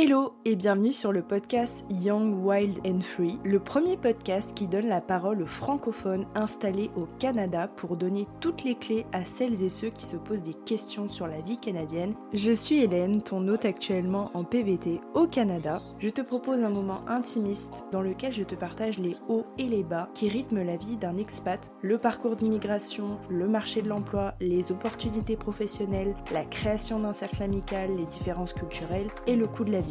Hello et bienvenue sur le podcast Young, Wild and Free, le premier podcast qui donne la parole aux francophones installés au Canada pour donner toutes les clés à celles et ceux qui se posent des questions sur la vie canadienne. Je suis Hélène, ton hôte actuellement en PVT au Canada. Je te propose un moment intimiste dans lequel je te partage les hauts et les bas qui rythment la vie d'un expat, le parcours d'immigration, le marché de l'emploi, les opportunités professionnelles, la création d'un cercle amical, les différences culturelles et le coût de la vie.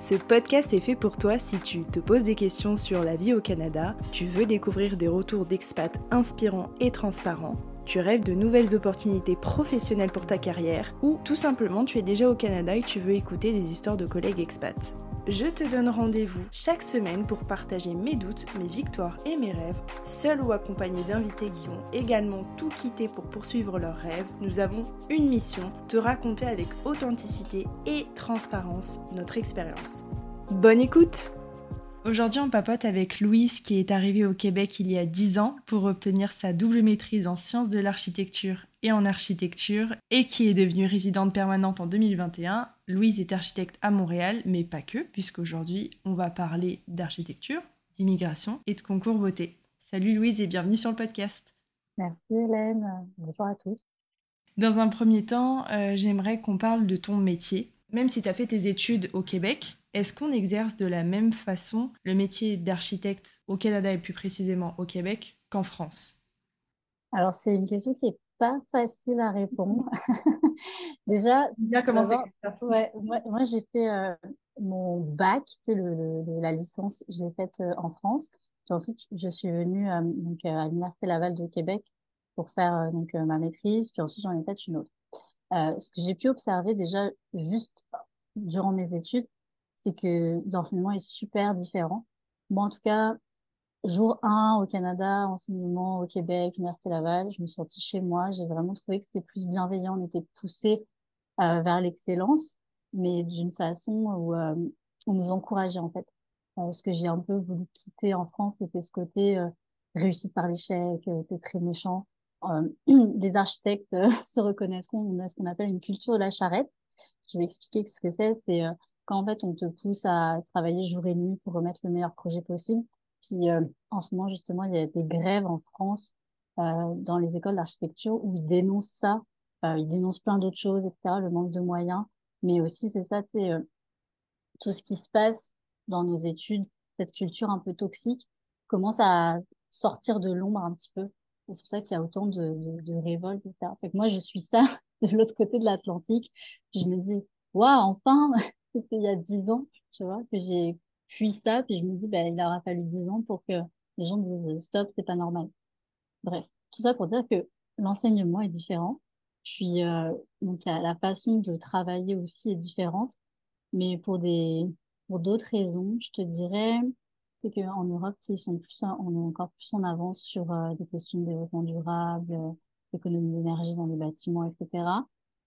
Ce podcast est fait pour toi si tu te poses des questions sur la vie au Canada, tu veux découvrir des retours d'expats inspirants et transparents, tu rêves de nouvelles opportunités professionnelles pour ta carrière, ou tout simplement tu es déjà au Canada et tu veux écouter des histoires de collègues expats. Je te donne rendez-vous chaque semaine pour partager mes doutes, mes victoires et mes rêves, seul ou accompagné d'invités qui ont également tout quitté pour poursuivre leurs rêves. Nous avons une mission, te raconter avec authenticité et transparence notre expérience. Bonne écoute Aujourd'hui, on papote avec Louise qui est arrivée au Québec il y a 10 ans pour obtenir sa double maîtrise en sciences de l'architecture et en architecture et qui est devenue résidente permanente en 2021. Louise est architecte à Montréal, mais pas que, puisqu'aujourd'hui on va parler d'architecture, d'immigration et de concours beauté. Salut Louise et bienvenue sur le podcast. Merci Hélène, bonjour à tous. Dans un premier temps, euh, j'aimerais qu'on parle de ton métier. Même si tu as fait tes études au Québec, est-ce qu'on exerce de la même façon le métier d'architecte au Canada et plus précisément au Québec qu'en France? Alors c'est une question qui est pas facile à répondre. Déjà, bien commencer. Ouais, moi, moi j'ai fait euh, mon bac, tu le, la licence, je l'ai faite euh, en France. Puis ensuite, je suis venue euh, donc, à l'Université Laval de Québec pour faire donc, ma maîtrise. Puis ensuite, j'en ai fait une autre. ce que j'ai pu observer déjà juste durant mes études, c'est que l'enseignement est super différent. Moi, en tout cas, Jour 1 au Canada, enseignement au Québec, Université Laval, je me suis sentie chez moi. J'ai vraiment trouvé que c'était plus bienveillant, on était poussé euh, vers l'excellence, mais d'une façon où euh, on nous encourageait en fait. Euh, ce que j'ai un peu voulu quitter en France, c'était ce côté euh, réussite par l'échec, c'était très méchant. les architectes se reconnaîtront, on a ce qu'on appelle une culture de la charrette. Je vais expliquer ce que c'est. C'est quand en fait on te pousse à travailler jour et nuit pour remettre le meilleur projet possible puis euh, en ce moment, justement, il y a des grèves en France euh, dans les écoles d'architecture où ils dénoncent ça. Euh, ils dénoncent plein d'autres choses, etc., le manque de moyens. Mais aussi, c'est ça, c'est tout ce qui se passe dans nos études, cette culture un peu toxique, commence à sortir de l'ombre un petit peu. C'est pour ça qu'il y a autant de, de, de révoltes, etc. Fait que moi, je suis ça de l'autre côté de l'Atlantique. Je me dis, waouh, enfin, c'était il y a dix ans, tu vois, que j'ai puis ça, puis je me dis, ben, il aura fallu 10 ans pour que les gens disent stop, c'est pas normal. Bref, tout ça pour dire que l'enseignement est différent. Puis euh, donc la, façon de travailler aussi est différente, mais pour des pour d'autres raisons, je te dirais, c'est qu'en Europe, ils sont plus, on est encore plus en avance sur euh, des questions de développement durable, euh, d'économie d'énergie dans les bâtiments, etc.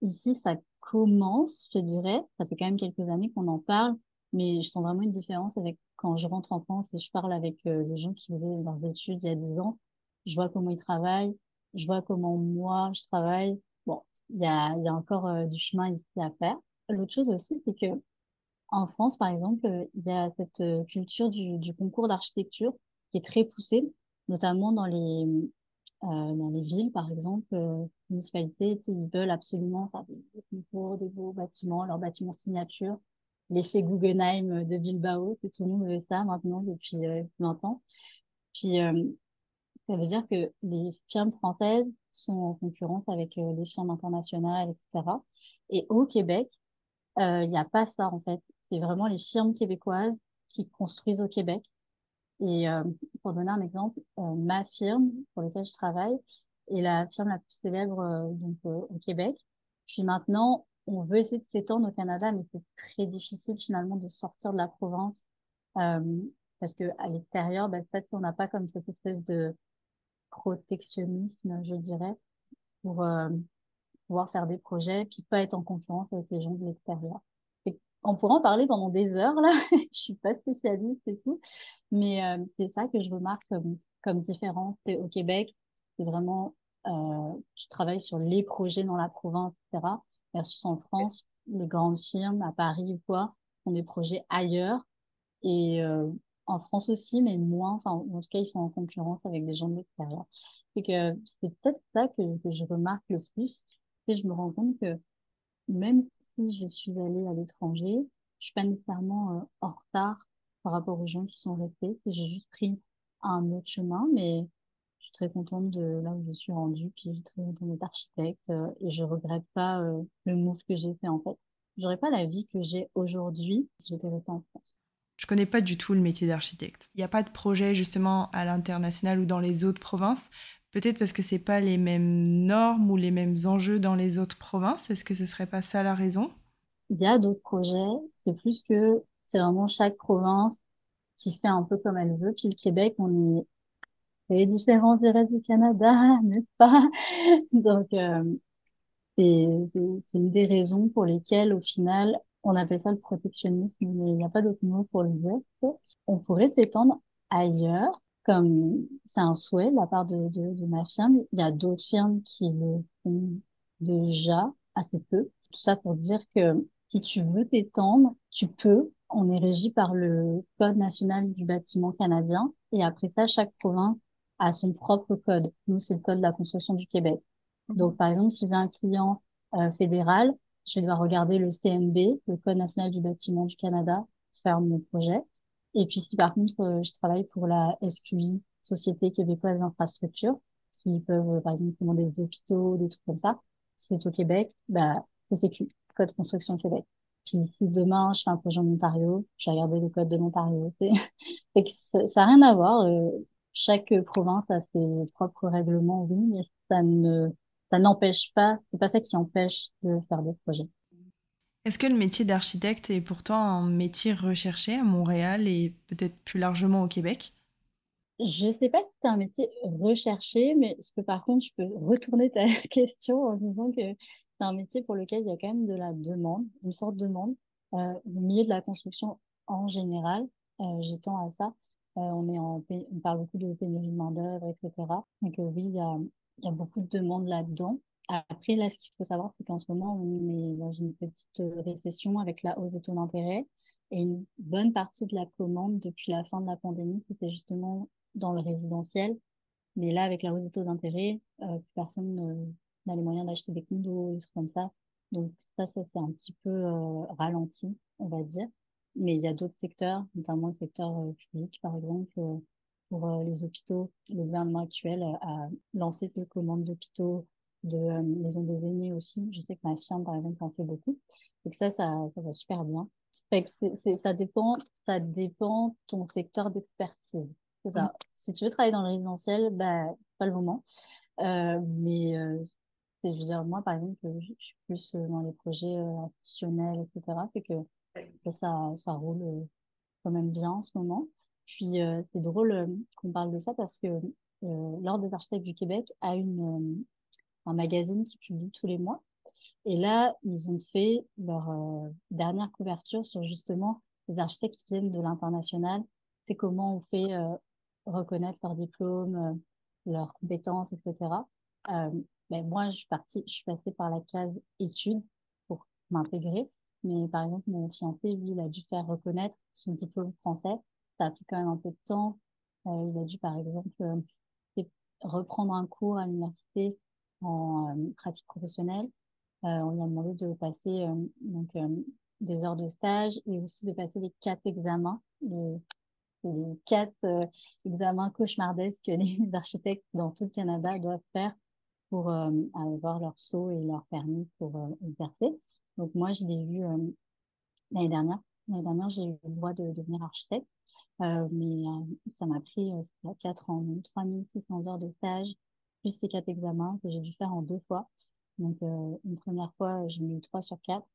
Ici, ça commence, je te dirais, ça fait quand même quelques années qu'on en parle, mais je sens vraiment une différence avec quand je rentre en France et je parle avec euh, les gens qui faisaient leurs études il y a 10 ans. Je vois comment ils travaillent, je vois comment moi je travaille. Bon, il y a, y a encore euh, du chemin ici à faire. L'autre chose aussi, c'est que en France, par exemple, il y a cette euh, culture du, du concours d'architecture qui est très poussée, notamment dans les dans les villes, par exemple, municipalités, ils veulent absolument faire des, des concours, des beaux bâtiments, leurs bâtiments signature l'effet Guggenheim de Bilbao, que tout le monde veut ça maintenant depuis 20 euh, ans. Puis, euh, ça veut dire que les firmes françaises sont en concurrence avec euh, les firmes internationales, etc. Et au Québec, il n'y a pas ça, en fait. C'est vraiment les firmes québécoises qui construisent au Québec. Et pour donner un exemple, ma firme pour laquelle je travaille est la firme la plus célèbre donc au Québec. Puis maintenant, on veut essayer de s'étendre au Canada, mais c'est très difficile finalement de sortir de la province euh, parce que à l'extérieur, bah, peut-être qu'on n'a pas comme cette espèce de protectionnisme, je dirais, pour euh, pouvoir faire des projets, puis pas être en concurrence avec les gens de l'extérieur. On pourrait en parler pendant des heures là. je suis pas spécialiste et tout, mais euh, c'est ça que je remarque comme comme différence. au Québec, c'est vraiment euh, tu travailles sur les projets dans la province, etc versus en France, les grandes firmes à Paris ou quoi, font des projets ailleurs et en France aussi, mais moins. Enfin, en tout cas, ils sont en concurrence avec des gens de l'extérieur. C'est que c'est peut-être ça que, que je remarque le plus. Et je me rends compte que même si je suis allée à l'étranger, je suis pas nécessairement en retard par rapport aux gens qui sont restés. J'ai juste pris un autre chemin, mais très contente de là où je suis rendue, puis je suis très contente d'être architecte euh, et je regrette pas euh, le move que j'ai fait en fait. J'aurais pas la vie que j'ai aujourd'hui si j'étais restée en France. Je connais pas du tout le métier d'architecte. Il n'y a pas de projet justement à l'international ou dans les autres provinces. Peut-être parce que c'est pas les mêmes normes ou les mêmes enjeux dans les autres provinces. Est-ce que ce serait pas ça la raison? Il y a d'autres projets. C'est plus que c'est vraiment chaque province qui fait un peu comme elle veut. Puis le Québec, on est différent du reste du Canada, n'est-ce pas? Donc, euh, c'est une des raisons pour lesquelles, au final, on appelle ça le protectionnisme, mais il n'y a pas d'autre mot pour le dire. On pourrait s'étendre ailleurs, comme c'est un souhait de la part de ma firme. Il y a d'autres firmes qui le font déjà assez peu. Tout ça pour dire que si tu veux t'étendre, tu peux. On est régi par le Code national du bâtiment canadien. Et après ça, chaque province a son propre code. Nous, c'est le Code de la construction du Québec. Mhm. Donc, par exemple, si j'ai un client euh, fédéral, je vais devoir regarder le CNB, le Code national du bâtiment du Canada, pour faire mon projet. Et puis, si par contre, euh, je travaille pour la SQI, Société québécoise d'infrastructure, qui peuvent, euh, par exemple, commander des hôpitaux, des trucs comme ça, si c'est au Québec, bah, CCQ, Code Construction Québec. Puis si demain je fais un projet en Ontario, je vais regarder le code de l'Ontario. ça n'a rien à voir. Euh, chaque province a ses propres règlements, oui, mais ça ne ça n'empêche pas, c'est pas ça qui empêche de faire des projets. Est-ce que le métier d'architecte est pourtant un métier recherché à Montréal et peut-être plus largement au Québec? Je sais pas si c'est un métier recherché, mais ce que par contre, je peux retourner ta question en disant que c'est un métier pour lequel il y a quand même de la demande, une sorte de demande. Euh, le milieu de la construction en général, euh, j'étends à ça. Euh, on est en, on parle beaucoup de pénurie de main d'œuvre, etc. Donc oui, il y a, y a beaucoup de demandes là-dedans. Après, là, ce qu'il faut savoir, c'est qu'en ce moment, on est dans une petite récession avec la hausse des taux d'intérêt. Et une bonne partie de la commande depuis la fin de la pandémie, c'était justement dans le résidentiel. Mais là, avec la hausse des taux d'intérêt, euh, personne on a les moyens d'acheter des condos, des trucs comme ça. Donc ça, ça c'est un petit peu euh, ralenti, on va dire. Mais il y a d'autres secteurs, notamment le secteur euh, public, par exemple, euh, pour euh, les hôpitaux. Le gouvernement actuel a lancé des commandes d'hôpitaux, de maisons des aînés aussi. Je sais que ma firme, par exemple, en fait beaucoup. Et que ça, ça, ça va super bien. Fait que c'est, ça dépend, ça dépend ton secteur d'expertise. C'est ça. Mmh. Si tu veux travailler dans le résidentiel, bah, pas le moment. Euh, mais euh, je veux dire, moi, par exemple, je, suis plus dans les projets institutionnels, etc. Fait que ça, ça, roule euh, quand même bien en ce moment. Puis, c'est drôle qu'on parle de ça parce que l'Ordre des architectes du Québec a une, un magazine qui publie tous les mois. Et là, ils ont fait leur dernière couverture sur justement les architectes qui viennent de l'international. C'est comment on fait reconnaître leurs diplômes, leurs compétences, etc. Euh, ben, moi, je suis partie, je suis passée par la case études pour m'intégrer. Mais par exemple, mon fiancé, lui, il a dû faire reconnaître son diplôme français. Ça a pris quand même un peu de temps. Euh, il a dû, par exemple, euh, reprendre un cours à l'université en euh, pratique professionnelle. on lui a demandé de passer donc des heures de stage et aussi de passer les quatre examens, les, les quatre examens cauchemardesques que les architectes dans tout le Canada doivent faire pour avoir leur saut et leur permis pour exercer. Donc moi, je l'ai eu euh, l'année dernière. L'année dernière, j'ai eu le droit de, devenir architecte, mais ça m'a pris quatre ans, 3600 heures de stage, plus ces quatre examens que j'ai dû faire en deux fois. Donc une première fois, j'ai eu trois sur quatre,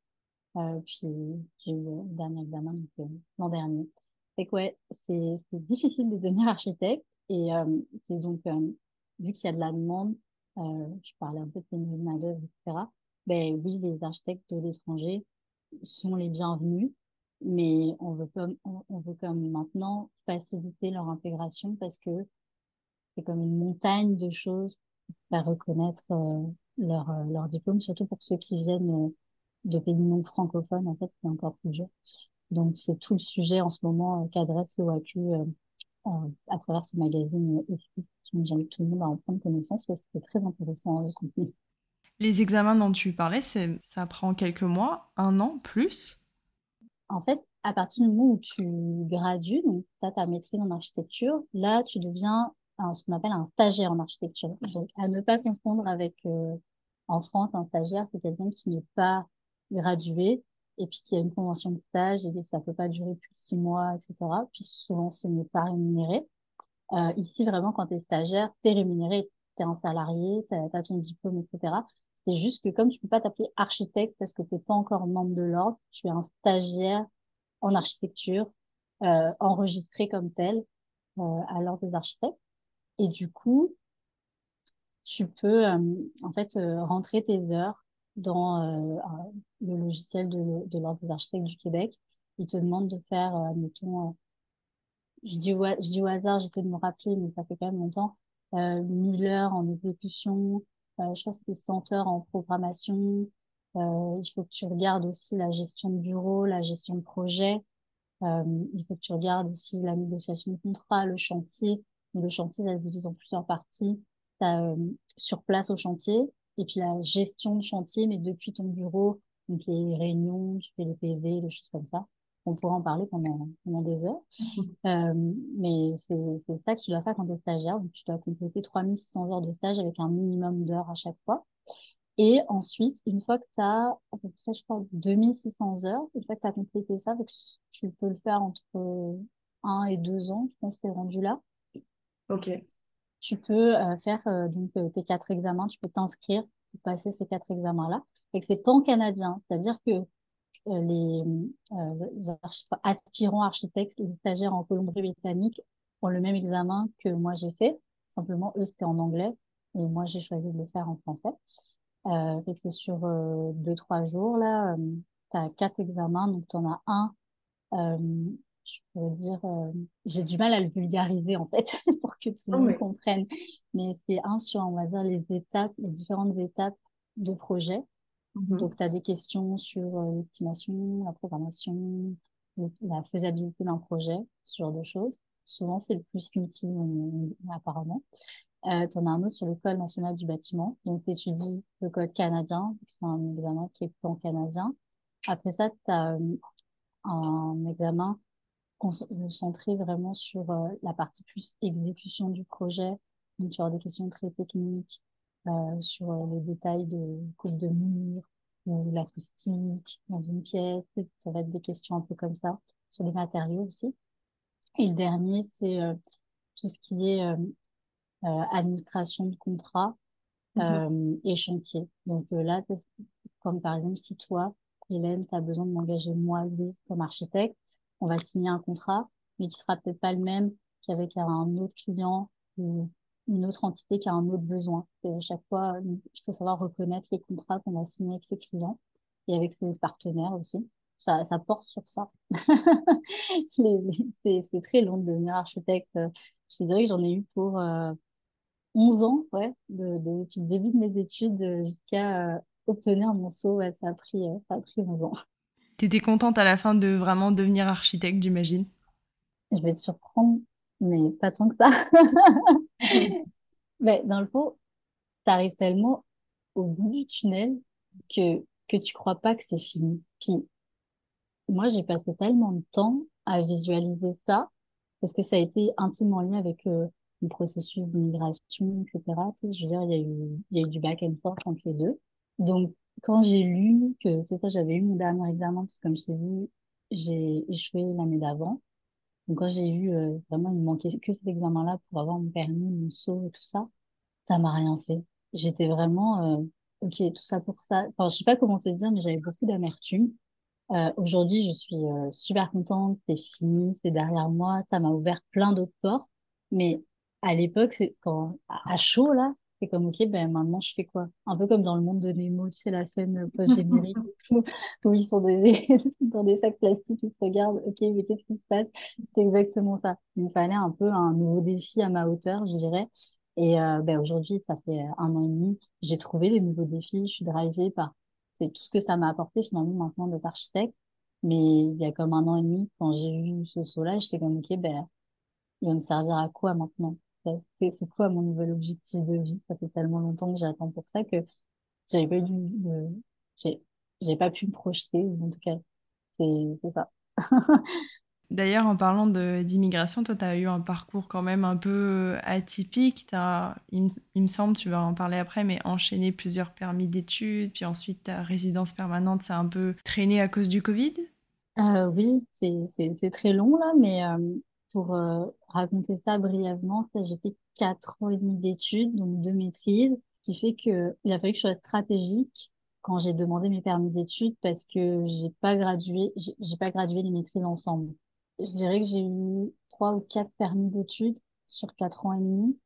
puis j'ai eu le dernier examen l'an dernier. C'est ouais, c'est difficile de devenir architecte et c'est donc vu qu'il y a de la demande, euh, je parlais un peu de pénurie de main-d'œuvre, etc. Ben oui, les architectes de l'étranger sont les bienvenus, mais on veut comme, on, veut comme maintenant faciliter leur intégration parce que c'est comme une montagne de choses faire reconnaître euh, leur, leur diplôme, surtout pour ceux qui viennent euh, de pays non francophones, en fait, c'est encore plus dur. Donc, c'est tout le sujet en ce moment qu'adresse l'OAQ à travers ce magazine EFI. J'invite tout le monde à en prendre connaissance parce que c'est très intéressant le contenu. Les examens dont tu parlais, ça prend quelques mois, un an, plus? En fait, à partir du moment où tu gradues, donc tu as ta maîtrise en architecture, là, tu deviens ce qu'on appelle un stagiaire en architecture. Donc, à ne pas confondre avec, euh, en France, un stagiaire, c'est quelqu'un qui n'est pas gradué et puis qui a une convention de stage et ça peut pas durer plus de six mois, etc. Puis souvent, ce n'est pas rémunéré. Euh, ici, vraiment, quand tu es stagiaire, tu es rémunéré, tu es un salarié, tu as, ton diplôme, etc. C'est juste que comme tu peux pas t'appeler architecte parce que tu n'es pas encore membre de l'ordre, tu es un stagiaire en architecture, euh, enregistré comme tel euh, à l'ordre des architectes. Et du coup, tu peux euh, en fait rentrer tes heures dans le logiciel de, l'ordre des architectes du Québec. Il te demande de faire, mettons, je dis, au, hasard, j'essaie de me rappeler, mais ça fait quand même longtemps, euh, 1000 heures en exécution, je pense que c'est 100 heures en programmation, euh, il faut que tu regardes aussi la gestion de bureau, la gestion de projet. Euh, il faut que tu regardes aussi la négociation de contrat, le chantier. le chantier, ça se divise en plusieurs parties. Euh, sur place au chantier et puis la gestion de chantier, mais depuis ton bureau, donc les réunions, tu fais les PV, les choses comme ça. On pourra en parler pendant, pendant des heures. euh, mais c'est ça que tu dois faire quand tu es stagiaire. Donc, tu dois compléter 3600 heures de stage avec un minimum d'heures à chaque fois. Et ensuite, une fois que tu as à peu près, je crois, 2600 heures, une fois que tu as complété ça, tu peux le faire entre un et deux ans, je pense que tu es rendu là. Ok. Tu peux euh, faire euh, donc tes quatre examens, tu peux t'inscrire pour passer ces quatre examens-là. Et que c'est pan-canadien, c'est-à-dire que les aspirants architectes, les stagiaires en Colombie-Britannique ont le même examen que moi j'ai fait. Simplement, eux, c'était en anglais et moi, j'ai choisi de le faire en français. Euh, c'est sur euh, deux, trois jours, là. Euh, tu as quatre examens, donc tu en as un. Euh, je pourrais dire, euh, j'ai du mal à le vulgariser, en fait, pour que tout le oh, monde comprenne. Mais c'est un sur, on va dire, les étapes, les différentes étapes de projet. Mm-hmm. Donc, tu as des questions sur l'estimation, la programmation, la faisabilité d'un projet, ce genre de choses. Souvent, c'est le plus utile, apparemment. Euh, tu en as un autre sur le Code national du bâtiment. Donc, tu étudies le code canadien. C'est un examen qui est plan canadien. Après ça, tu as euh, un examen concentré vraiment sur euh, la partie plus exécution du projet. Donc, tu auras des questions très techniques euh, sur euh, les détails de coupe de mur ou l'acoustique dans une pièce. Ça va être des questions un peu comme ça sur les matériaux aussi. Et le dernier, c'est tout ce qui est euh, administration de contrat euh, et chantier. Donc euh, là, comme par exemple, si toi, Hélène, tu as besoin de m'engager moi, Lise, comme architecte, on va signer un contrat, mais qui sera peut-être pas le même qu'avec un autre client ou une autre entité qui a un autre besoin. Et à chaque fois, il faut savoir reconnaître les contrats qu'on va signer avec ses clients et avec ses partenaires aussi. Ça, ça porte sur ça. c'est très long de devenir architecte. Je dirais que j'en ai eu pour, 11 ans, ouais, de, depuis le début de mes études jusqu'à euh, obtenir mon saut. ça a pris, euh, ça a pris 11 ans. T'étais contente à la fin de vraiment devenir architecte, j'imagine? Je vais te surprendre, mais pas tant que ça. mais dans le fond, t'arrives tellement au bout du tunnel que, que tu crois pas que c'est fini. Puis, moi, j'ai passé tellement de temps à visualiser ça, parce que ça a été intimement lié avec euh, le processus d'immigration, etc. Je veux dire, il y a eu, il y a eu du back and forth entre les deux. Donc, quand j'ai lu que, c'est ça, j'avais eu mon dernier examen, parce que comme je t'ai dit, j'ai échoué l'année d'avant. Donc, quand j'ai eu, euh, vraiment, il me manquait que cet examen-là pour avoir mon permis, mon saut et tout ça, ça m'a rien fait. J'étais vraiment, euh, ok, tout ça pour ça. Enfin, je sais pas comment te dire, mais j'avais beaucoup d'amertume. Euh, aujourd'hui, je suis euh, super contente, c'est fini, c'est derrière moi, ça m'a ouvert plein d'autres portes. Mais à l'époque, c'est quand à chaud là, c'est comme ok, ben maintenant je fais quoi? Un peu comme dans le monde de Nemo, tu sais la scène post-générique où, ils sont des, dans des sacs plastiques, ils se regardent, ok, mais qu'est-ce qui se passe? C'est exactement ça. Il me fallait un peu un nouveau défi à ma hauteur, je dirais. Et euh, ben aujourd'hui, ça fait un an et demi, j'ai trouvé des nouveaux défis, je suis drivée par c'est tout ce que ça m'a apporté finalement maintenant d'être architecte. Mais il y a comme un an et demi, quand j'ai eu ce saut-là, j'étais comme, ok, ben, il va me servir à quoi maintenant? C'est quoi mon nouvel objectif de vie? Ça fait tellement longtemps que j'attends pour ça que j'avais pas euh, j'ai, j'ai pas pu me projeter, en tout cas. C'est, c'est ça. D'ailleurs, en parlant de, d'immigration, toi, tu as eu un parcours quand même un peu atypique. T'as, il, me- il me semble, tu vas en parler après, mais enchaîné plusieurs permis d'études, puis ensuite ta résidence permanente, c'est un peu traîné à cause du Covid? Euh, oui, c'est, c'est, c'est très long là, mais euh, pour euh, raconter ça brièvement, j'ai fait quatre ans et demi d'études, donc deux maîtrises, ce qui fait que il a fallu que je sois stratégique quand j'ai demandé mes permis d'études parce que j'ai pas gradué, j'ai j'ai pas gradué les maîtrises ensemble. Je dirais que j'ai eu trois ou quatre permis d'études sur quatre ans et demi.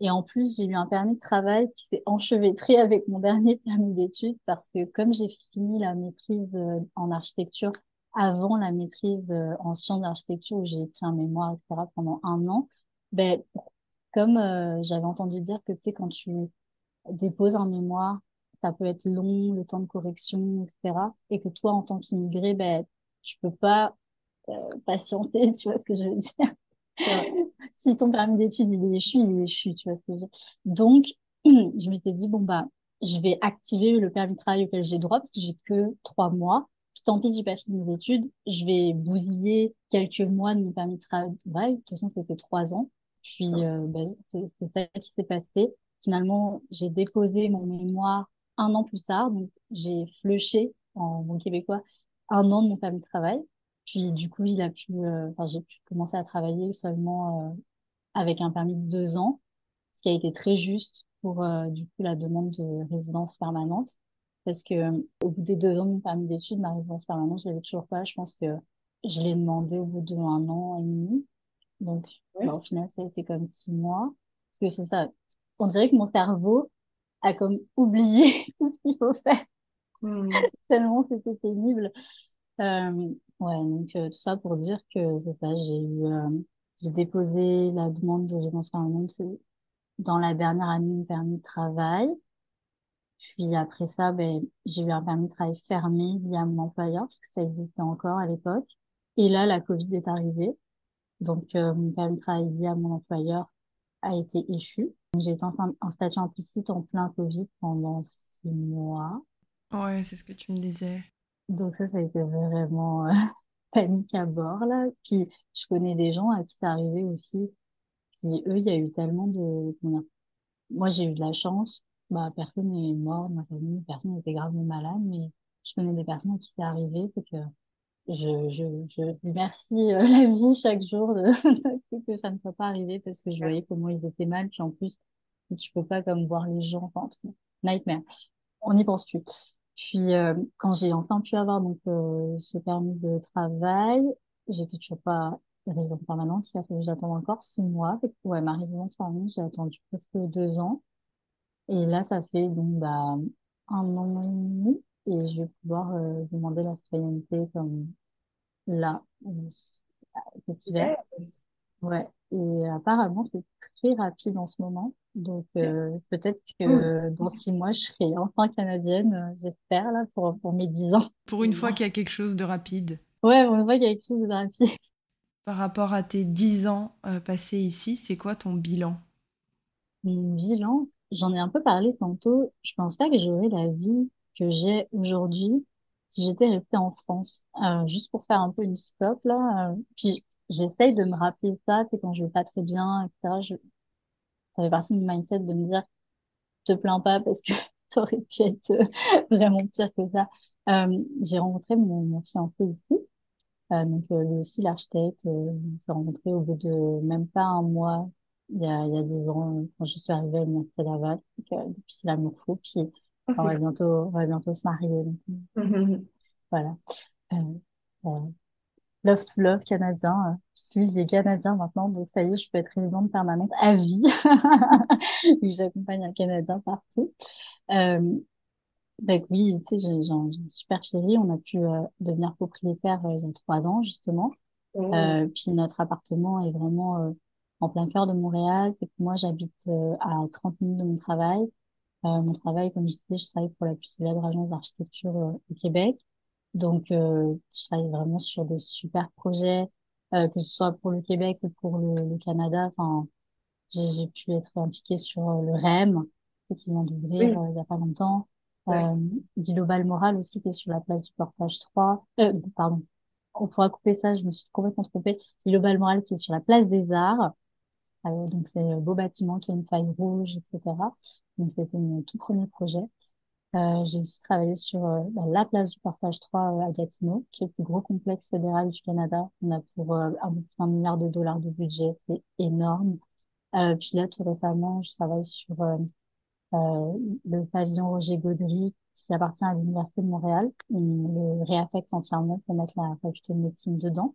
Et en plus, j'ai eu un permis de travail qui s'est enchevêtré avec mon dernier permis d'études parce que comme j'ai fini la maîtrise euh, en architecture avant la maîtrise euh, en sciences d'architecture où j'ai écrit un mémoire, etc., pendant un an, ben, comme euh, j'avais entendu dire que, tu sais, quand tu déposes un mémoire, ça peut être long, le temps de correction, etc., et que toi, en tant qu'immigré, ben, tu peux pas euh, patienter, tu vois ce que je veux dire? Si ton permis d'études, il est échu, il est échu, tu vois ce que je veux dire? Donc, je m'étais dit, bon, bah, je vais activer le permis de travail auquel j'ai droit parce que j'ai que trois mois. Puis tant pis, j'ai pas fini mes études. Je vais bousiller quelques mois de mon permis de travail. De toute façon, c'était trois ans. Puis, euh, ben, c'est ça qui s'est passé. Finalement, j'ai déposé mon mémoire un an plus tard. Donc, j'ai flushé en bon québécois un an de mon permis de travail. Puis du coup, il a pu, euh, j'ai pu commencer à travailler seulement euh, avec un permis de deux ans, ce qui a été très juste pour euh, du coup la demande de résidence permanente, parce que au bout des deux ans de mon permis d'études, ma résidence permanente, je l'avais toujours pas. Je pense que je l'ai demandé au bout d'un an et demi. Donc, Ouais. bah, au final, ça a été comme six mois. Parce que c'est ça. On dirait que mon cerveau a comme oublié tout ce qu'il faut faire Hmm. tellement c'était pénible. Euh, ouais, donc euh, tout ça pour dire que c'est ça, j'ai eu, euh, j'ai déposé la demande de résidence permanente dans la dernière année de permis de travail. Puis après ça, ben, j'ai eu un permis de travail fermé via mon employeur, parce que ça existait encore à l'époque. Et là, la Covid est arrivée. Donc, euh, mon permis de travail via mon employeur a été échu. J'ai été en, en statut implicite en plein Covid pendant six mois. Ouais, c'est ce que tu me disais. Donc ça, ça a été vraiment euh, panique à bord, là. Puis, je connais des gens à qui c'est arrivé aussi. Puis, eux, il y a eu tellement de... Moi, j'ai eu de la chance. Bah, personne n'est mort de ma famille, personne n'était gravement malade, mais je connais des personnes à qui c'est arrivé. C'est que je, je, je dis merci euh, la vie chaque jour de, de- que ça ne soit pas arrivé parce que je voyais comment ils étaient mal. Puis en plus, tu peux pas comme voir les gens. Enfin, nightmare on n'y pense plus. Puis euh, quand j'ai enfin pu avoir donc euh, ce permis de travail, j'étais toujours pas résidence permanente. Il a fallu que j'attende encore six mois. Ouais, ma résidence permanente, j'ai attendu presque deux ans. Et là, ça fait donc bah un an et demi et je vais pouvoir euh, demander la citoyenneté comme là euh, cet hiver. Yes. Ouais. Et apparemment, c'est très rapide en ce moment. Donc, euh, peut-être que dans six mois, je serai enfin canadienne, j'espère, là, pour, pour mes dix ans. Pour une fois qu'il y a quelque chose de rapide. Ouais, on voit qu'il y a quelque chose de rapide. Par rapport à tes 10 ans passés ici, c'est quoi ton bilan? Mon bilan, j'en ai un peu parlé tantôt. Je pense pas que j'aurais la vie que j'ai aujourd'hui si j'étais restée en France. Euh, juste pour faire un peu une stop, là. euh, puis, j'essaye de me rappeler ça, c'est quand je vais pas très bien, etc. Je, ça fait partie de mon mindset de me dire, te plains pas parce que ça aurait pu être euh, vraiment pire que ça. Euh, j'ai rencontré mon, mon fiancé ici, euh, donc euh, lui aussi l'architecte. On s'est rencontrés au bout de même pas un mois, il y a, il y a dix ans, quand je suis arrivée à l'Université Laval. Donc, euh, depuis, c'est l'amour fou. Puis Ah, on va bientôt, on va bientôt se marier. donc, euh, voilà. Euh, euh, Love to love canadien. euh, Je suis les Canadiens maintenant, donc ça y est, je peux être résidente permanente à vie. J'accompagne un Canadien partout. Donc oui, tu sais, j'ai j'ai un j'ai un super chéri. On a pu euh, devenir propriétaire euh, il y a trois ans, justement. Oh. Euh, puis notre appartement est vraiment en plein cœur de Montréal. C'est que moi, j'habite euh, à 30 minutes de mon travail. Euh, mon travail, comme je disais, je travaille pour la plus célèbre agence d'architecture euh, au Québec. Donc, euh, je travaille vraiment sur des super projets, euh, que ce soit pour le Québec ou pour le, le Canada. Enfin, j'ai j'ai pu être impliquée sur le REM, qui vient d'ouvrir Oui, euh, il y a pas longtemps. ouais. Euh, Global Moral aussi, qui est sur la place du Portage 3. Euh, pardon, on pourra couper ça, je me suis complètement trompée. Global Moral qui est sur la place des Arts. Euh, donc, c'est un beau bâtiment qui a une faille rouge, etc. Donc, c'était mon tout premier projet. Euh, j'ai aussi travaillé sur euh, bah, la place du Portage 3 euh, à Gatineau, qui est le plus gros complexe fédéral du Canada. On a pour euh, un milliard de dollars de budget, c'est énorme. Puis là, tout récemment, je travaille sur le pavillon Roger Gaudry, qui appartient à l'Université de Montréal. On le réaffecte entièrement pour mettre la faculté de médecine dedans.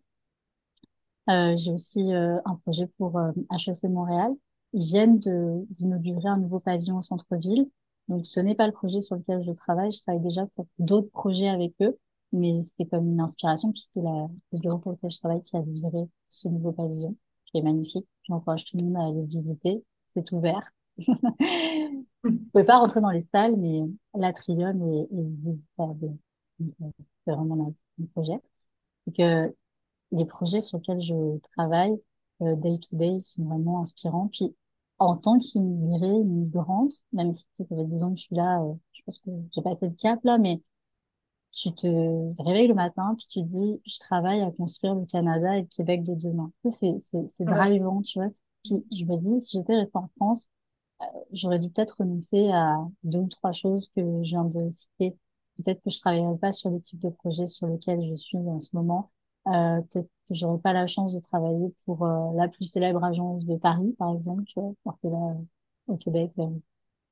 Euh, j'ai aussi euh, un projet pour euh, HEC Montréal. Ils viennent d'inaugurer un nouveau pavillon au centre-ville. Donc, ce n'est pas le projet sur lequel je travaille. Je travaille déjà pour d'autres projets avec eux, mais c'est comme une inspiration puisque la, le bureau pour lequel je travaille qui a livré ce nouveau pavillon, qui est magnifique. J'encourage tout le monde à aller le visiter. C'est ouvert. Vous pouvez pas rentrer dans les salles, mais l'atrium est, est visitable. Euh, C'est vraiment un, un projet. Donc, euh, les projets sur lesquels je travaille euh, day to day sont vraiment inspirants. Puis en tant qu'immigrée, migrante, même si ça fait des ans que je suis là, euh, je pense que j'ai passé le cap là, mais tu te réveilles le matin, puis tu te dis, je travaille à construire le Canada et le Québec de demain. C'est, c'est, c'est Ouais. drivant, tu vois. Puis je me dis, si j'étais restée en France, j'aurais dû peut-être renoncer à deux ou trois choses que je viens de citer. Peut-être que je travaillerais pas sur le type de projet sur lequel je suis en ce moment. Euh, peut-être que j'aurais pas la chance de travailler pour euh, la plus célèbre agence de Paris, par exemple, tu vois, parce que là, au Québec, euh,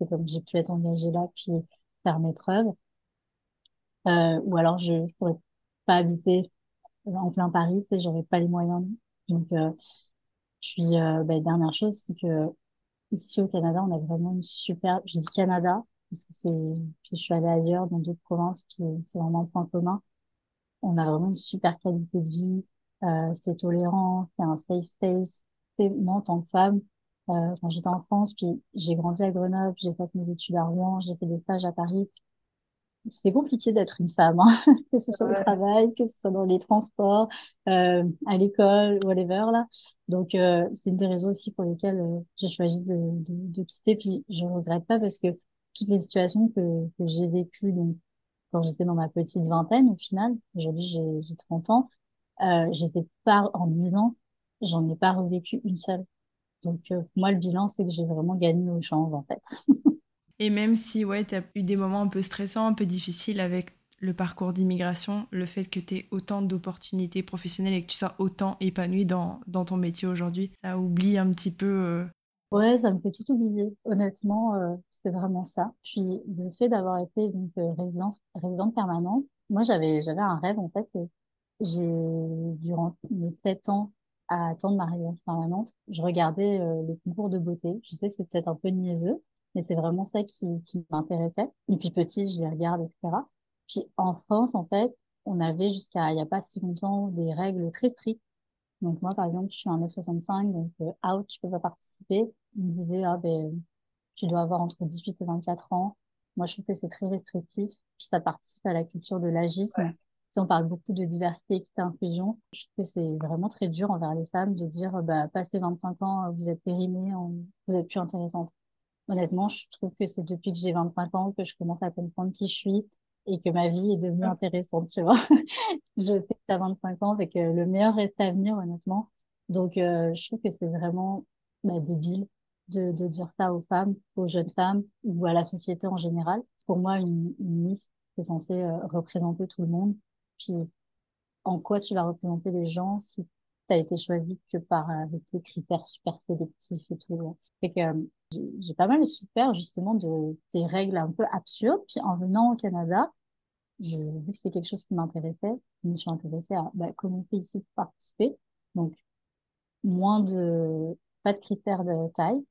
c'est comme j'ai pu être engagée là, puis faire mes preuves. Euh, ou alors je, je pourrais pas habiter en plein Paris, tu sais, j'aurais pas les moyens. Donc, puis, euh, bah, dernière chose, c'est que Ici au Canada, on a vraiment une super, je dis Canada, parce que c'est, je suis allée ailleurs dans d'autres provinces, puis c'est vraiment un point commun. On a vraiment une super qualité de vie, euh, c'est tolérant, c'est un safe space. C'est moi en tant que femme, euh, quand j'étais en France, puis j'ai grandi à Grenoble, j'ai fait mes études à Rouen, j'ai fait des stages à Paris. C'est compliqué d'être une femme, hein, que ce soit au travail, que ce soit dans les transports, euh, à l'école, whatever là. Donc c'est une des raisons aussi pour lesquelles j'ai choisi de, de, de quitter. Puis je regrette pas parce que toutes les situations que, que j'ai vécues donc quand j'étais dans ma petite vingtaine au final, aujourd'hui j'ai j'ai 30 ans, euh, j'étais pas en 10 ans, j'en ai pas revécu une seule. Donc euh, pour moi le bilan c'est que j'ai vraiment gagné au change en fait. Et même si ouais, tu as eu des moments un peu stressants, un peu difficiles avec le parcours d'immigration, le fait que tu aies autant d'opportunités professionnelles et que tu sois autant épanoui dans, dans ton métier aujourd'hui, ça oublie un petit peu. euh, Ouais, ça me fait tout oublier. Honnêtement, euh, c'est vraiment ça. Puis le fait d'avoir été donc euh, résidence, résidente permanente, moi j'avais j'avais un rêve en fait. J'ai durant mes sept ans à attendre ma résidence permanente, je regardais euh, les concours de beauté. Je sais que c'est peut-être un peu niaiseux, mais c'est vraiment ça qui, qui m'intéressait. Et puis petit, je les regarde, etc. Puis en France, en fait, on avait jusqu'à il y a pas si longtemps des règles très strictes donc moi, par exemple, je suis un m 65 donc euh, out, je peux pas participer. Il me disait, ah ben, tu dois avoir entre 18 et 24 ans. Moi, je trouve que c'est très restrictif. Puis ça participe à la culture de l'agisme. Si on parle beaucoup de diversité, équité, inclusion, je trouve que c'est vraiment très dur envers les femmes de dire, euh, bah, passé 25 ans, vous êtes périmée, vous êtes plus intéressante. Honnêtement, je trouve que c'est depuis que j'ai 25 ans que je commence à comprendre qui je suis et que ma vie est devenue intéressante, tu vois. Je sais que t'as 25 ans, que le meilleur reste à venir, honnêtement. Donc, euh, je trouve que c'est vraiment bah, débile de, de dire ça aux femmes, aux jeunes femmes ou à la société en général. Pour moi, une, une Miss, c'est censé euh, représenter tout le monde. Puis, en quoi tu vas représenter les gens si tu as été choisi que par euh, avec des critères super sélectifs et tout. Fait que euh, j'ai pas mal souffert justement de ces règles un peu absurdes. Puis en venant au Canada, je, vu que c'était quelque chose qui m'intéressait, je me suis intéressée à bah, comment on fait ici participer. Donc, moins de, pas de critères de taille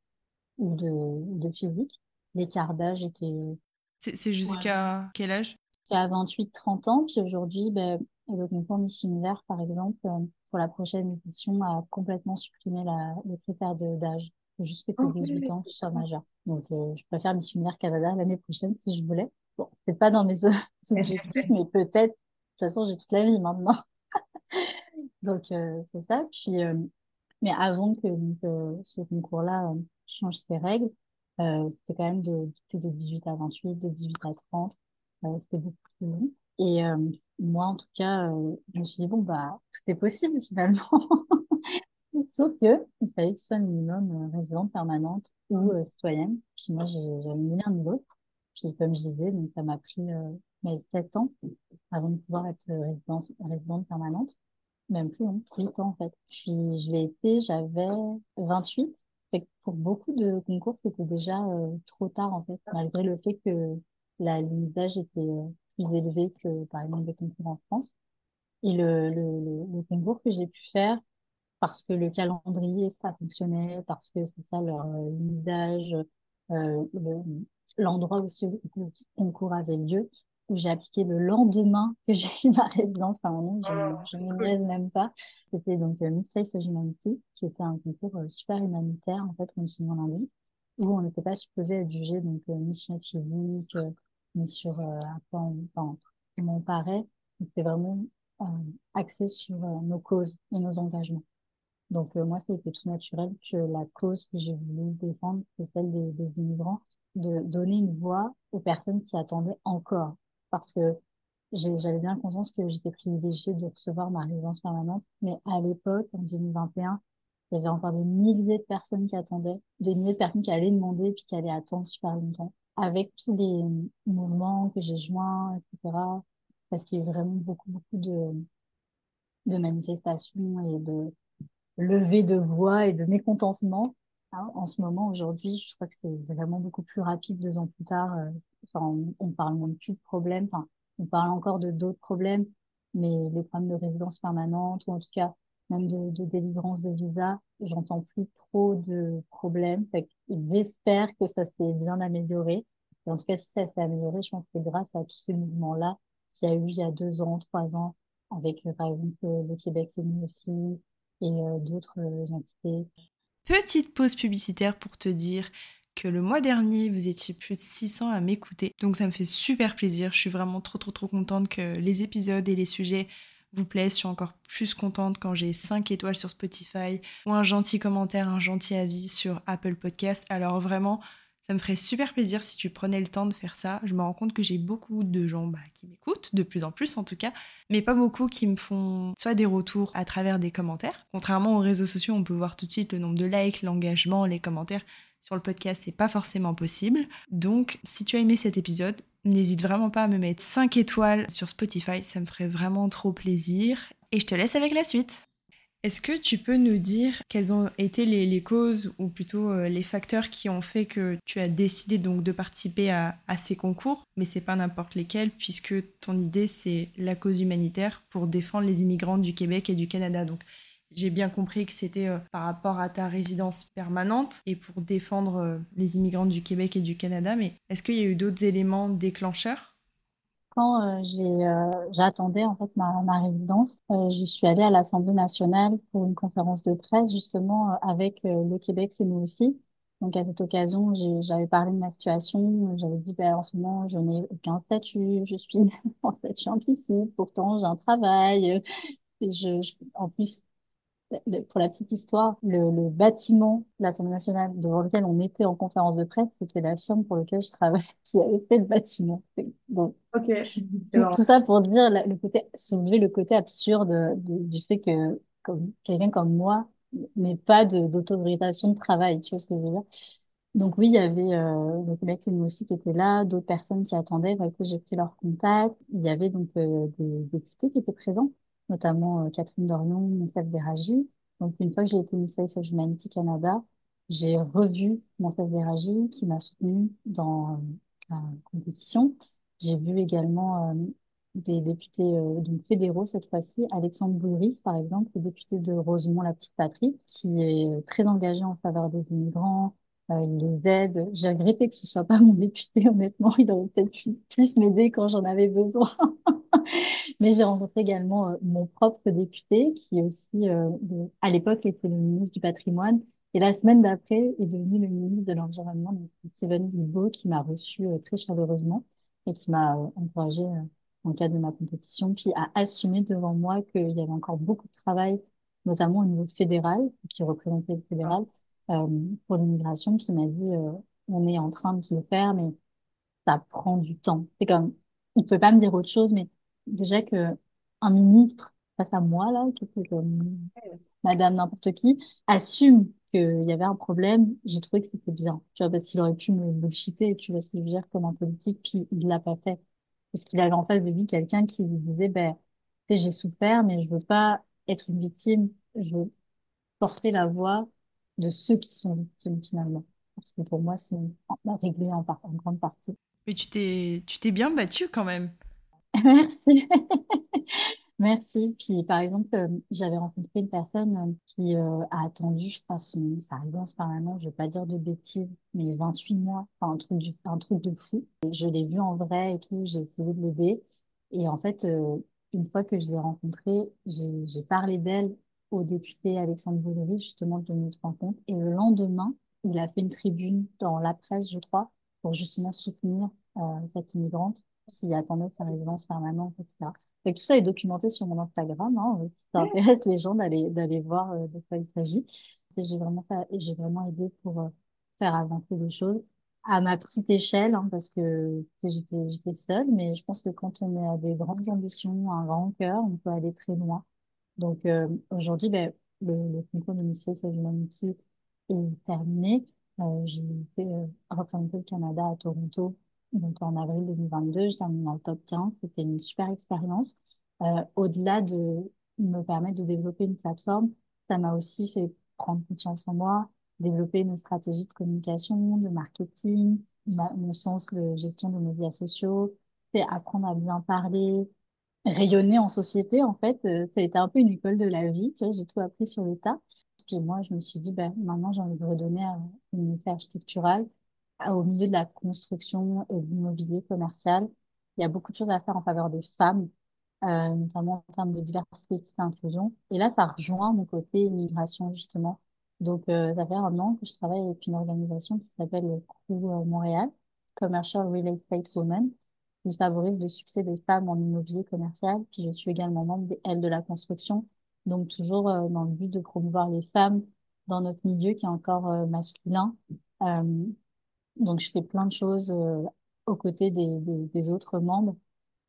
ou de, de physique. L'écart d'âge était C'est c'est jusqu'à quel âge? à 28-30 ans. Puis aujourd'hui, ben, le concours Miss Univers, par exemple, euh, pour la prochaine édition, a complètement supprimé la, le critère de d'âge. Faut juste que tu aies Ok. 18 ans, tu sois majeur. Donc, euh, je préfère Miss Univers Canada l'année prochaine si je voulais. Bon, c'est pas dans mes objectifs, mais peut-être toute façon, j'ai toute la vie maintenant. Donc, c'est ça. Puis, mais avant que ce concours-là change ses règles, c'était quand même de, de 18 à 28, de 18 à 30. c'était beaucoup plus long. Et moi, en tout cas, je me suis dit, bon, bah, tout est possible finalement. Sauf que il fallait que ce soit minimum résidente permanente ou citoyenne. Puis moi, j'avais ni l'un ni l'autre. Puis comme je disais, donc ça m'a pris mes 7 ans avant de pouvoir être résidence, résidente permanente. Même plus, hein, 8 ans en fait. Puis je l'ai été, j'avais 28. Fait que pour beaucoup de concours, c'était déjà trop tard en fait, malgré le fait que la limite d'âge était plus élevée que par exemple des concours en France. Et le, le, concours que j'ai pu faire, parce que le calendrier, ça fonctionnait, parce que c'est ça leur limite d'âge, euh, l'endroit où le concours avait lieu, où j'ai appliqué le lendemain que j'ai eu ma résidence. Enfin, non, je, ne me même pas. C'était donc euh, Miss Face Humanity, qui était un concours euh, super humanitaire, en fait, comme nom l'indique, où on n'était pas supposé être jugé, donc, euh, ni sur physique, euh, ni sur euh, un point, enfin, comment on paraît. C'était vraiment euh, axé sur nos causes et nos engagements. Donc, moi, c'était tout naturel que la cause que j'ai voulu défendre, c'est celle des, des immigrants, de donner une voix aux personnes qui attendaient encore parce que j'avais bien conscience que j'étais privilégiée de recevoir ma résidence permanente. Mais à l'époque, en 2021, il y avait encore des milliers de personnes qui attendaient, des milliers de personnes qui allaient demander puis qui allaient attendre super longtemps. Avec tous les mouvements que j'ai joints, etc. Parce qu'il y a eu vraiment beaucoup, beaucoup de, manifestations et de levées de voix et de mécontentement. En ce moment, aujourd'hui, je crois que c'est vraiment beaucoup plus rapide deux ans plus tard. Euh, enfin, on, parle même plus de problèmes. On parle encore de d'autres problèmes, mais les problèmes de résidence permanente ou en tout cas même de, délivrance de visa, j'entends plus trop de problèmes. J'espère que ça s'est bien amélioré. En tout cas, si ça s'est amélioré, je pense que c'est grâce à tous ces mouvements-là qu'il y a eu il y a deux ans, trois ans, avec euh, par exemple le Québec Uni aussi et euh, d'autres entités. Petite pause publicitaire pour te dire que le mois dernier, vous étiez plus de 600 à m'écouter. Donc ça me fait super plaisir. Je suis vraiment trop trop trop contente que les épisodes et les sujets vous plaisent. Je suis encore plus contente quand j'ai 5 étoiles sur Spotify ou un gentil commentaire, un gentil avis sur Apple Podcast. Alors vraiment, ça me ferait super plaisir si tu prenais le temps de faire ça. Je me rends compte que j'ai beaucoup de gens bah, qui m'écoutent, de plus en plus en tout cas, mais pas beaucoup qui me font soit des retours à travers des commentaires. Contrairement aux réseaux sociaux, on peut voir tout de suite le nombre de likes, l'engagement, les commentaires. Sur le podcast, c'est pas forcément possible. Donc, si tu as aimé cet épisode, n'hésite vraiment pas à me mettre 5 étoiles sur Spotify, ça me ferait vraiment trop plaisir. Et je te laisse avec la suite. Est-ce que tu peux nous dire quelles ont été les, causes ou plutôt euh, les facteurs qui ont fait que tu as décidé donc de participer à, ces concours, mais c'est pas n'importe lesquels puisque ton idée c'est la cause humanitaire pour défendre les immigrants du Québec et du Canada. Donc j'ai bien compris que c'était euh, par rapport à ta résidence permanente et pour défendre euh, les immigrants du Québec et du Canada, mais est-ce qu'il y a eu d'autres éléments déclencheurs? Quand euh, j'attendais en fait ma, résidence, je suis allée à l'Assemblée nationale pour une conférence de presse justement avec le Québec, c'est nous aussi. Donc à cette occasion, j'avais parlé de ma situation. J'avais dit, ben, en ce moment, je n'ai aucun statut, je suis en statut implicite, pourtant j'ai un travail. Et je, en plus, pour la petite histoire, le, le bâtiment de l'Assemblée nationale devant lequel on était en conférence de presse, c'était la firme pour laquelle je travaille qui avait fait le bâtiment. Bon. Ok. Tout, ça pour dire le côté, soulever le côté absurde du fait que comme, quelqu'un comme moi n'ait pas d'autorisation de, travail. Tu vois ce que je veux dire? Donc oui, il y avait euh, le Québec aussi qui était là, d'autres personnes qui attendaient. Bah, j'ai pris leur contact. Il y avait donc euh, des députés qui étaient présents notamment euh, Catherine Dorion, Monsef Beragi. Donc, une fois que j'ai été Miss Face Humanity Canada, j'ai revu Monsef Beragi qui m'a soutenue dans euh, la compétition. J'ai vu également euh, des députés donc fédéraux cette fois-ci, Alexandre Boulris par exemple, le député de Rosemont la petite patrie, qui est très engagé en faveur des immigrants, il les aide. J'ai regretté que ce soit pas mon député, honnêtement, il aurait peut-être pu plus m'aider quand j'en avais besoin. Mais j'ai rencontré également euh, mon propre député, qui aussi, euh, à l'époque, était le ministre du patrimoine. Et la semaine d'après est devenu le ministre de l'Environnement, Steven Guilbeault, qui m'a reçu euh, très chaleureusement et qui m'a encouragé le cadre de ma compétition, puis a assumé devant moi qu'il y avait encore beaucoup de travail, notamment au niveau fédéral, qui représentait le fédéral, pour l'immigration, il m'a dit, on est en train de le faire, mais ça prend du temps. C'est comme, il peut pas me dire autre chose, mais déjà que un ministre face à moi, là, qui était comme madame n'importe qui, assume qu'il y avait un problème, j'ai trouvé que c'était bien. Tu vois, parce qu'il aurait pu me bullshiter, tu vois ce que je veux dire, comme un politique, puis il l'a pas fait. Parce qu'il avait en face de lui quelqu'un qui lui disait, ben, tu sais, j'ai souffert, mais je veux pas être une victime, je veux porter la voix de ceux qui sont victimes, finalement. Parce que pour moi, c'est réglé en, en grande partie. Mais tu t'es, tu t'es bien battu quand même. Merci. Merci. Puis, par exemple, euh, j'avais rencontré une personne euh, qui euh, a attendu, je crois, son, sa résidence permanente, je vais pas dire de bêtises, mais 28 mois, enfin, un truc, truc de fou. Je l'ai vue en vrai et tout, j'ai essayé de l'aider. Et en fait, une fois que je l'ai rencontrée, j'ai parlé d'elle au député Alexandre Boulary, justement, de notre rencontre. Et le lendemain, il a fait une tribune dans la presse, je crois, pour justement soutenir cette immigrante qui attendait sa résidence permanente, etc. Et tout ça est documenté sur mon Instagram, hein, si ça intéresse les gens d'aller d'aller voir euh, de quoi il s'agit. J'ai vraiment fait, j'ai vraiment aidé pour euh, faire avancer les choses à ma petite échelle, hein, parce que j'étais j'étais seule, mais je pense que quand on a des grandes ambitions, un grand cœur, on peut aller très loin. Donc euh, aujourd'hui, ben, le, le concours de Miss Face of Humanity est terminé. Euh, j'ai fait euh, représenter le Canada à Toronto donc en avril 2022, j'étais dans le top 15. C'était une super expérience. Euh, au-delà de me permettre de développer une plateforme, ça m'a aussi fait prendre confiance en moi, développer une stratégie de communication, de marketing, ma- mon sens de gestion de médias sociaux, c'est apprendre à bien parler, rayonner en société, en fait, euh, ça a été un peu une école de la vie, j'ai tout appris sur le tas. Puis moi, je me suis dit, ben, maintenant, j'ai envie de redonner une unité architecturale, à- au milieu de la construction et de l'immobilier commercial. Il y a beaucoup de choses à faire en faveur des femmes, euh, notamment en termes de diversité et d'inclusion. Et là, ça rejoint mon côté immigration, justement. Donc, euh, ça fait un an que je travaille avec une organisation qui s'appelle le CRU euh, Montréal, Commercial Real Estate Women qui favorise le succès des femmes en immobilier commercial. Puis je suis également membre des Ailes de la construction, donc toujours euh, dans le but de promouvoir les femmes dans notre milieu qui est encore euh, masculin. Donc je fais plein de choses euh, aux côtés des, des, des autres membres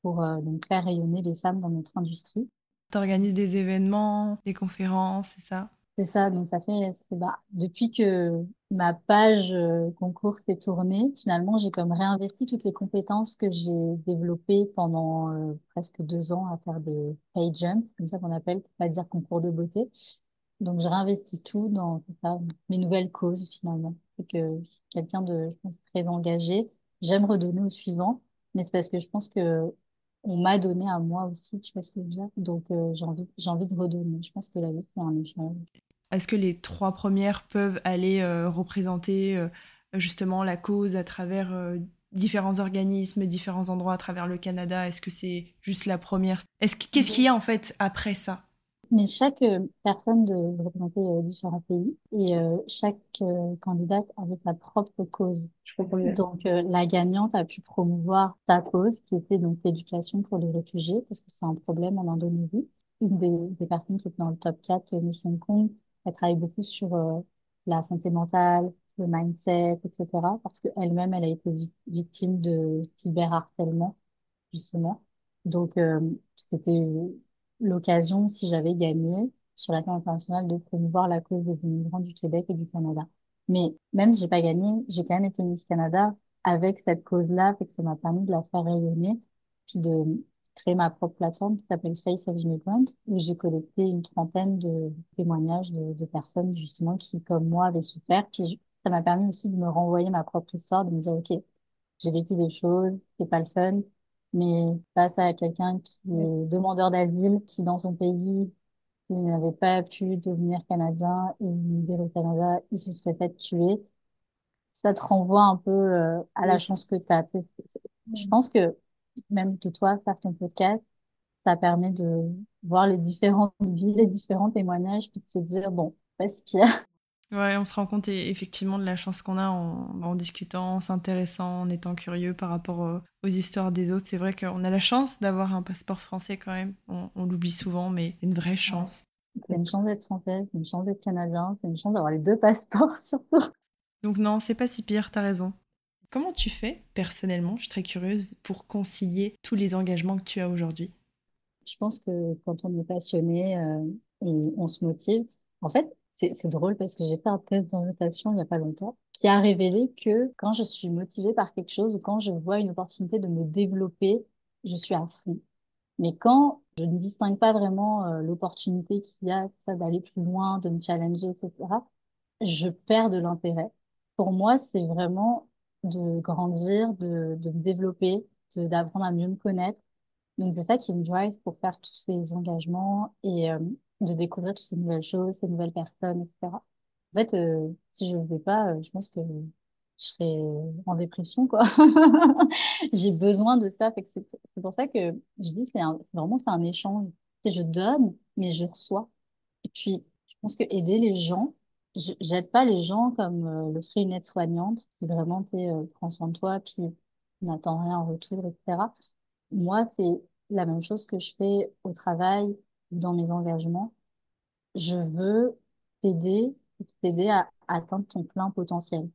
pour euh, donc faire rayonner les femmes dans notre industrie. Tu organises des événements, des conférences, c'est ça? C'est ça, donc ça fait, ça fait- bah, depuis que ma page euh, concours s'est tournée, finalement, j'ai comme réinvesti toutes les compétences que j'ai développées pendant euh, presque deux ans à faire des pageants, comme ça qu'on appelle, pour pas dire concours de beauté. Donc, je réinvestis tout dans ça, mes nouvelles causes, finalement. C'est que quelqu'un de, je pense, très engagé. J'aime redonner au suivant, mais c'est parce que je pense que on m'a donné à moi aussi, tu vois ce que je veux dire? Donc, euh, j'ai envie, j'ai envie de redonner. Je pense que la vie, c'est un échange. Est-ce que les trois premières peuvent aller euh, représenter euh, justement la cause à travers euh, différents organismes, différents endroits à travers le Canada? Est-ce que c'est juste la première? Est-ce que- qu'est-ce qu'il y a en fait après ça? Mais chaque euh, personne de représenter euh, différents pays et euh, chaque euh, candidate avait sa propre cause. Je comprends. Donc euh, la gagnante a pu promouvoir sa cause qui était donc l'éducation pour les réfugiés parce que c'est un problème en Indonésie. Une des, des personnes qui est dans le top 4, euh, Miss Hong Kong, elle travaille beaucoup sur la santé mentale, le mindset, etc. parce qu'elle-même, elle a été vi- victime de cyberharcèlement justement. Donc, euh, c'était l'occasion, si j'avais gagné sur la scène internationale, de promouvoir la cause des immigrants du Québec et du Canada. Mais même si j'ai pas gagné, j'ai quand même été Miss Canada avec cette cause-là, fait que ça m'a permis de la faire rayonner, puis de créer ma propre plateforme qui s'appelle Face of Immigrant, où j'ai collecté une trentaine de témoignages de, de personnes justement qui, comme moi, avaient souffert. Puis ça m'a permis aussi de me renvoyer ma propre histoire, de me dire, OK, j'ai vécu des choses, c'est pas le fun, mais face à quelqu'un qui est demandeur d'asile, qui dans son pays, il n'avait pas pu devenir canadien et immigrer au Canada, il se serait fait tuer. Ça te renvoie un peu euh, à la chance que tu as. Je pense que même de toi, faire ton podcast, ça permet de voir les différentes vies, les différents témoignages, puis de se dire, bon, pas si pire. Ouais, on se rend compte effectivement de la chance qu'on a en, en, discutant, en s'intéressant, en étant curieux par rapport aux histoires des autres. C'est vrai qu'on a la chance d'avoir un passeport français quand même. On, l'oublie souvent, mais une vraie chance. C'est une chance d'être française, c'est une chance d'être canadien, c'est une chance d'avoir les deux passeports surtout. Donc non, c'est pas si pire, t'as raison. Comment tu fais personnellement, je suis très curieuse, pour concilier tous les engagements que tu as aujourd'hui? Je pense que quand on est passionné euh, et on se motive, en fait, c'est drôle parce que j'ai fait un test d'orientation il n'y a pas longtemps qui a révélé que quand je suis motivée par quelque chose ou quand je vois une opportunité de me développer, je suis à fond. Mais quand je ne distingue pas vraiment euh, l'opportunité qu'il y a ça d'aller plus loin, de me challenger, etc., je perds de l'intérêt. Pour moi, c'est vraiment de grandir, de, de me développer, d'apprendre à mieux me connaître. Donc c'est ça qui me drive pour faire tous ces engagements et euh, de découvrir toutes ces nouvelles choses, ces nouvelles personnes, etc. En fait, euh, si je le faisais pas, euh, je pense que je serais en dépression, quoi. J'ai besoin de ça. C'est pour ça que je dis c'est vraiment c'est un échange. Je donne, mais je reçois. Et puis, je pense que aider les gens, j'aide pas les gens comme euh, le ferait une aide-soignante qui vraiment tu euh, prend soin de toi puis n'attend rien en retour, etc. Moi, c'est la même chose que je fais au travail dans mes engagements. Je veux t'aider, t'aider à atteindre ton plein potentiel.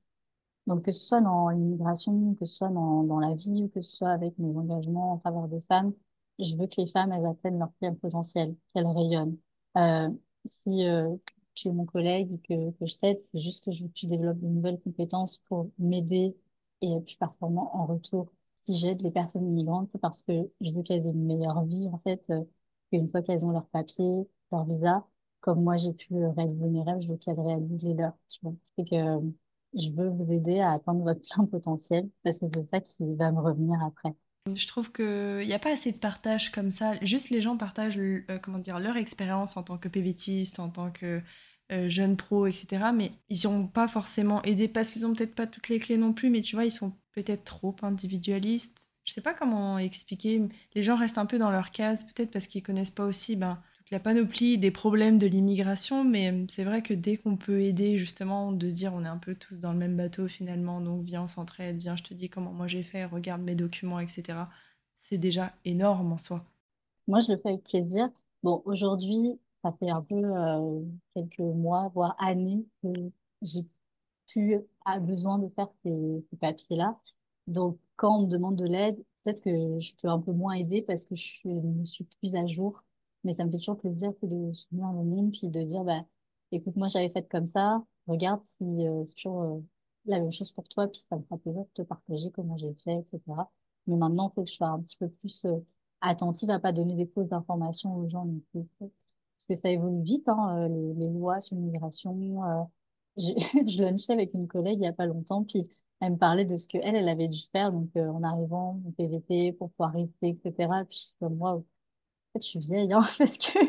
Donc, que ce soit dans l'immigration, que ce soit dans, dans la vie ou que ce soit avec mes engagements en faveur des femmes, je veux que les femmes, elles atteignent leur plein potentiel, qu'elles rayonnent. Euh, si euh, tu es mon collègue et que, que je t'aide, c'est juste que je veux que tu développes de nouvelles compétences pour m'aider et être plus performant en retour. Si j'aide les personnes immigrantes, c'est parce que je veux qu'elles aient une meilleure vie, en fait, euh, qu'une fois qu'elles ont leur papier, leur visa, comme moi j'ai pu réaliser mes rêves, je veux qu'elles réalisent les leurs, tu vois. C'est que je veux vous aider à atteindre votre plein potentiel parce que c'est ça qui va me revenir après. Je trouve qu'il n'y a pas assez de partage comme ça. Juste les gens partagent euh, comment dire, leur expérience en tant que PVTiste, en tant que euh, jeune pro, etc. Mais ils n'ont pas forcément aidé parce qu'ils n'ont peut-être pas toutes les clés non plus, mais tu vois, ils sont peut-être trop individualistes. Je sais pas comment expliquer. Les gens restent un peu dans leur case, peut-être parce qu'ils connaissent pas aussi ben, la panoplie des problèmes de l'immigration, mais euh, c'est vrai que dès qu'on peut aider, justement, de se dire on est un peu tous dans le même bateau finalement, donc viens, on s'entraide, viens, je te dis comment moi j'ai fait, regarde mes documents, etc. C'est déjà énorme en soi. Moi, je le fais avec plaisir. Bon, aujourd'hui, ça fait un peu euh, quelques mois, voire années que j'ai pu, à besoin de faire ces papiers-là. Donc, quand on me demande de l'aide, peut-être que je peux un peu moins aider parce que je ne suis plus à jour mais ça me fait toujours plaisir que de se souvenir anonyme, puis de dire, bah, écoute, moi, j'avais fait comme ça, regarde si euh, c'est toujours euh, la même chose pour toi, puis ça me fera plaisir de te partager comment j'ai fait, etc. Mais maintenant, il faut que je sois un petit peu plus euh, attentive à pas donner des fausses informations aux gens plus. Parce que ça évolue vite, hein, les, les, lois sur l'immigration. je lunchais avec une collègue il y a pas longtemps, puis elle me parlait de ce que elle, elle avait dû faire, donc en arrivant au PVT pour pouvoir rester, etc. Puis comme moi, fait, je suis vieille, hein, parce que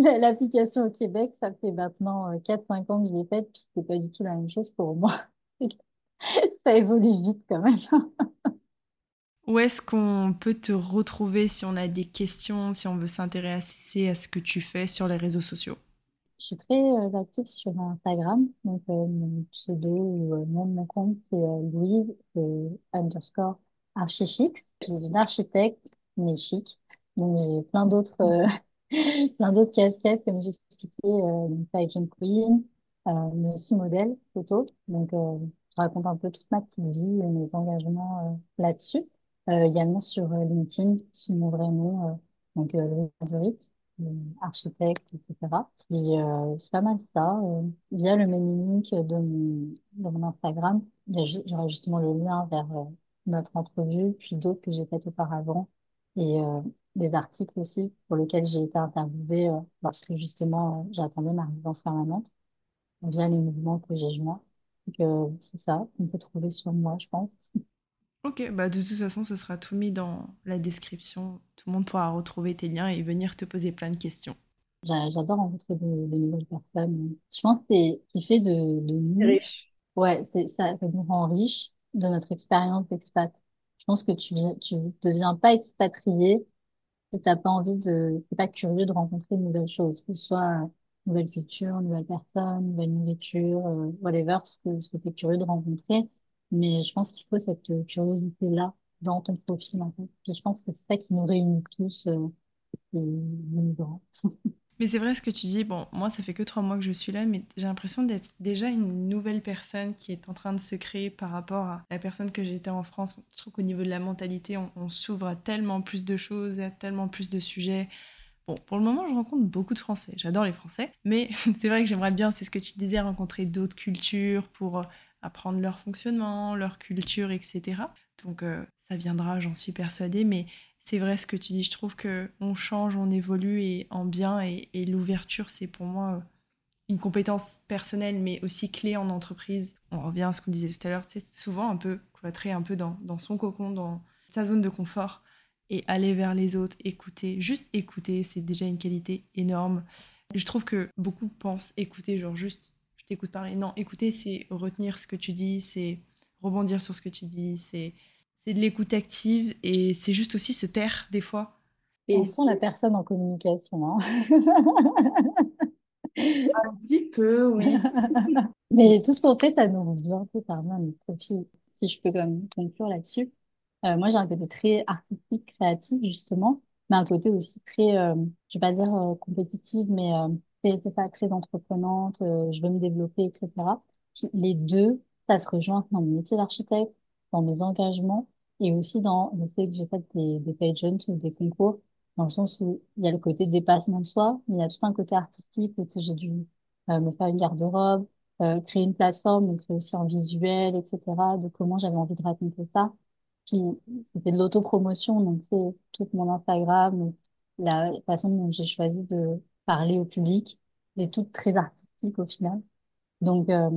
l'application au Québec, ça fait maintenant 4-5 euh, ans que je l'ai faite, puis c'est pas du tout la même chose pour moi. ça évolue vite quand même. Où est-ce qu'on peut te retrouver si on a des questions, si on veut s'intéresser à ce que tu fais sur les réseaux sociaux? Je suis très euh, active sur Instagram, donc euh, mon pseudo ou même mon compte, c'est Louise underscore archichic. Je suis une architecte, mais chic. Donc, j'ai plein d'autres euh, plein d'autres casquettes, comme j'expliquais, euh, Fashion Queen, euh, mais aussi modèle photo. Donc, euh, je raconte un peu toute ma petite vie et mes engagements euh, là-dessus. Euh, également sur LinkedIn, sur mon vrai nom, donc Louis Zurich, architecte, etc. Puis, c'est pas mal ça. via le mailing link de mon, Instagram, j'aurai justement le lien vers notre entrevue, puis d'autres que j'ai faites auparavant. Et des articles aussi pour lesquels j'ai été interviewée euh, lorsque justement euh, j'attendais ma résidence permanente via les mouvements que j'ai joints. Donc euh, c'est ça qu'on peut trouver sur moi, je pense. Ok, bah de toute façon, ce sera tout mis dans la description. Tout le monde pourra retrouver tes liens et venir te poser plein de questions. J'adore rencontrer de, nouvelles personnes. Je pense que c'est ce qui fait de, de nous. Riche. Ouais, ça, ça nous rend riche de notre expérience d'expat. Je pense que tu, tu deviens pas expatrié t'as pas envie de, t'es pas curieux de rencontrer de nouvelles choses, que ce soit nouvelle culture, nouvelle personne, nouvelle nourriture, euh, whatever, ce que, ce que tu es curieux de rencontrer. Mais je pense qu'il faut cette curiosité-là dans ton profil, fait. je pense que c'est ça qui nous réunit tous, euh, les immigrants. Mais c'est vrai ce que tu dis. Bon, moi, ça fait que trois mois que je suis là, mais j'ai l'impression d'être déjà une nouvelle personne qui est en train de se créer par rapport à la personne que j'étais en France. Je trouve qu'au niveau de la mentalité, on, s'ouvre à tellement plus de choses, à tellement plus de sujets. Bon, pour le moment, je rencontre beaucoup de Français. J'adore les Français, mais c'est vrai que j'aimerais bien, c'est ce que tu disais, rencontrer d'autres cultures pour euh, apprendre leur fonctionnement, leur culture, etc. Donc euh, ça viendra, j'en suis persuadée, mais c'est vrai ce que tu dis. Je trouve que on change, on évolue et en bien et, l'ouverture, c'est pour moi euh, une compétence personnelle, mais aussi clé en entreprise. On revient à ce qu'on disait tout à l'heure, c'est souvent un peu cloîtré, un peu dans, dans son cocon, dans sa zone de confort et aller vers les autres, écouter, juste écouter, c'est déjà une qualité énorme. Je trouve que beaucoup pensent écouter, genre juste je t'écoute parler. Non, écouter, c'est retenir ce que tu dis, c'est rebondir sur ce que tu dis, c'est c'est de l'écoute active et c'est juste aussi se taire des fois. Et sans la personne en communication. Hein. Un petit peu, oui. Mais tout ce qu'on fait, ça nous vient totalement notre profil. Si je peux quand même conclure là-dessus. Euh, moi, j'ai un côté très artistique, créatif, justement, mais un côté aussi très, euh, je vais pas dire euh, compétitif, mais c'est pas très entreprenante, je veux me développer, etc. Puis les deux, ça se rejoint dans mon métier d'architecte, dans mes engagements et aussi dans le fait que j'ai fait des, des pageants, des concours, dans le sens où il y a le côté dépassement de soi, mais il y a tout un côté artistique, où j'ai dû euh, me faire une garde-robe, euh, créer une plateforme, donc aussi en visuel, etc., de comment j'avais envie de raconter ça. Puis c'était de l'autopromotion, donc c'est tout mon Instagram, la façon dont j'ai choisi de parler au public, c'est tout très artistique au final. Donc, euh,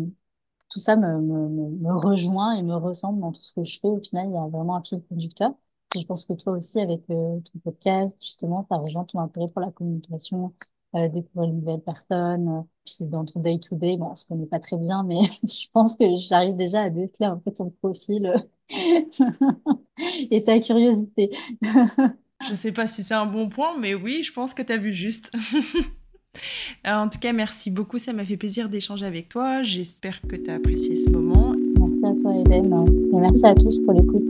tout ça me, me, me, rejoint et me ressemble dans tout ce que je fais. Au final, il y a vraiment un fil conducteur. Je pense que toi aussi, avec euh, ton podcast, justement, ça rejoint ton intérêt pour la communication, euh, découvrir une nouvelle personne. Euh, puis dans ton day-to-day, bon, on se connaît pas très bien, mais je pense que j'arrive déjà à déceler un peu ton profil et ta curiosité. je sais pas si c'est un bon point, mais oui, je pense que tu as vu juste. Euh, en tout cas, merci beaucoup. Ça m'a fait plaisir d'échanger avec toi. J'espère que tu as apprécié ce moment. Merci à toi, Hélène. Et merci à tous pour l'écoute.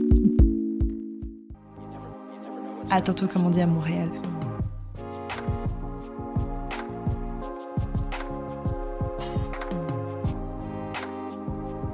À tantôt, comme on dit à Montréal.